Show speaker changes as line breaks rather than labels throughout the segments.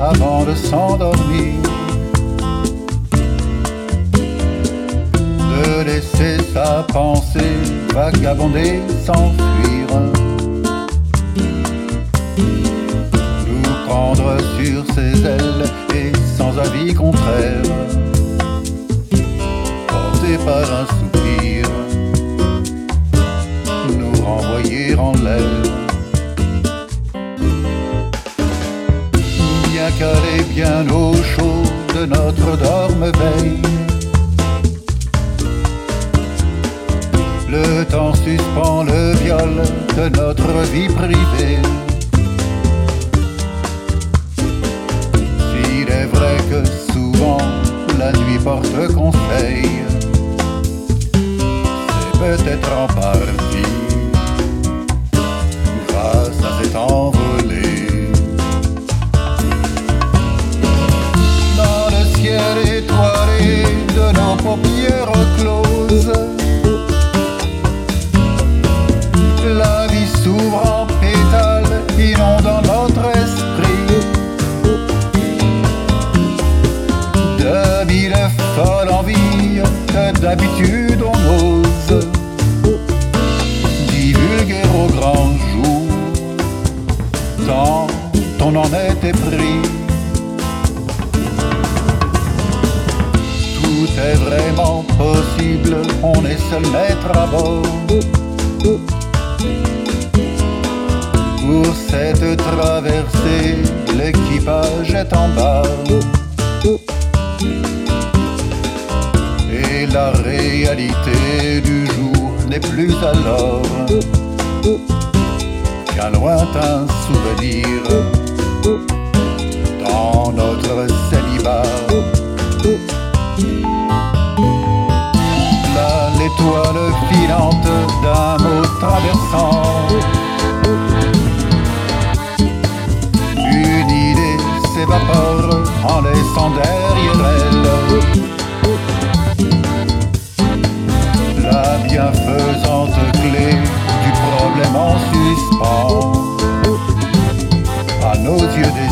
avant de s'endormir. De laisser sa pensée vagabonder, s'enfuir. Nous prendre sur ses ailes et sans avis contraire. Porté par un soupir, nous renvoyer en l'air. Bien au chaud de notre dorme-veille. Le temps suspend le viol de notre vie privée. S'il est vrai que souvent la nuit porte conseil, c'est peut-être en partie folles envies que d'habitude on ose divulguer au grand jour. Tant on en était pris. Tout est vraiment possible, on est seul maître à bord. Pour cette traversée, l'équipage est en bas. La réalité du jour n'est plus alors qu'un lointain souvenir dans notre célibat. Là, l'étoile filante d'un mot traversant en suspens à nos yeux dessillés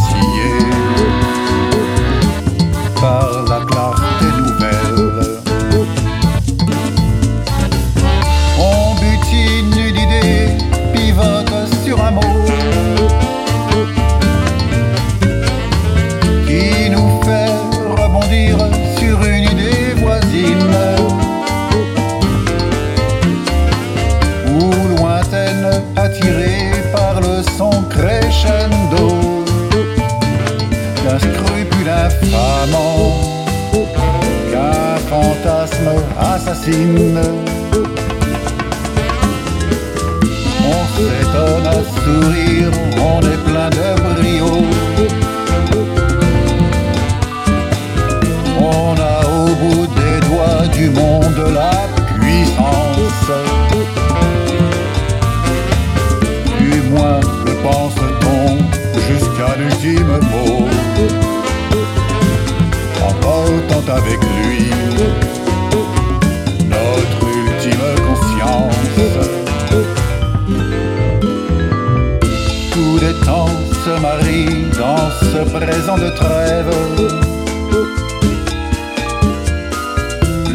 assassine. On s'étonne à sourire, on est plein de brio. On a au bout des doigts du monde la puissance. Du moins le pense-t-on jusqu'à l'ultime mot. En portant avec lui dans ce présent de trêve.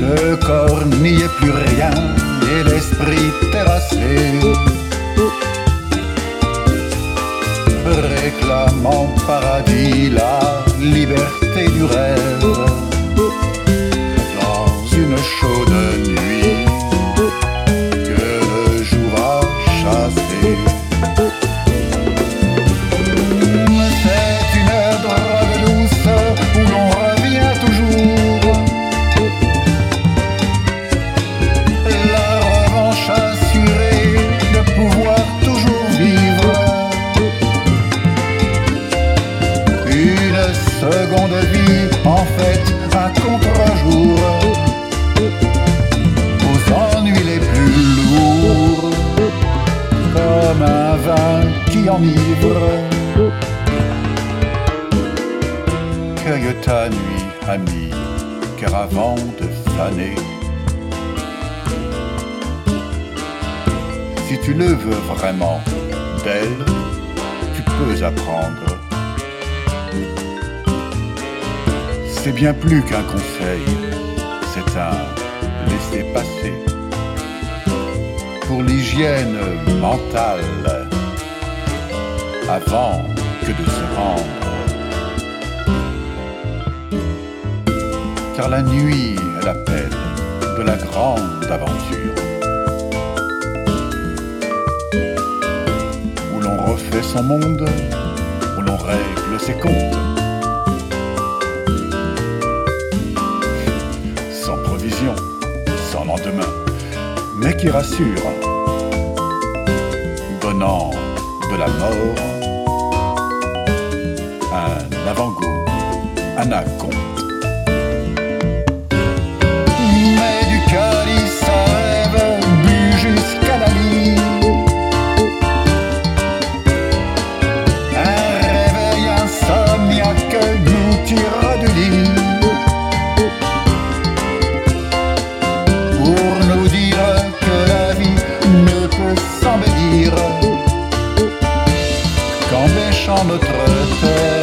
Le corps n'y est plus rien et l'esprit terrassé. Réclamant paradis la Cueille ta nuit, ami, car avant de si tu le veux vraiment d'elle, tu peux apprendre c'est bien plus qu'un conseil, c'est un laisser-passer. Pour l'hygiène mentale, avant que de se rendre. Car la nuit est l'appel de la grande aventure. Où l'on refait son monde, où l'on règle ses comptes. Sans provision, sans lendemain, mais qui rassure, donnant de la mort l'avant-goût, Anacon. Mais du calice à rêve, jusqu'à la nuit. Un réveil insomniaque nous de lit. Pour nous dire que la vie ne peut s'embellir. Qu'embêchant notre terre.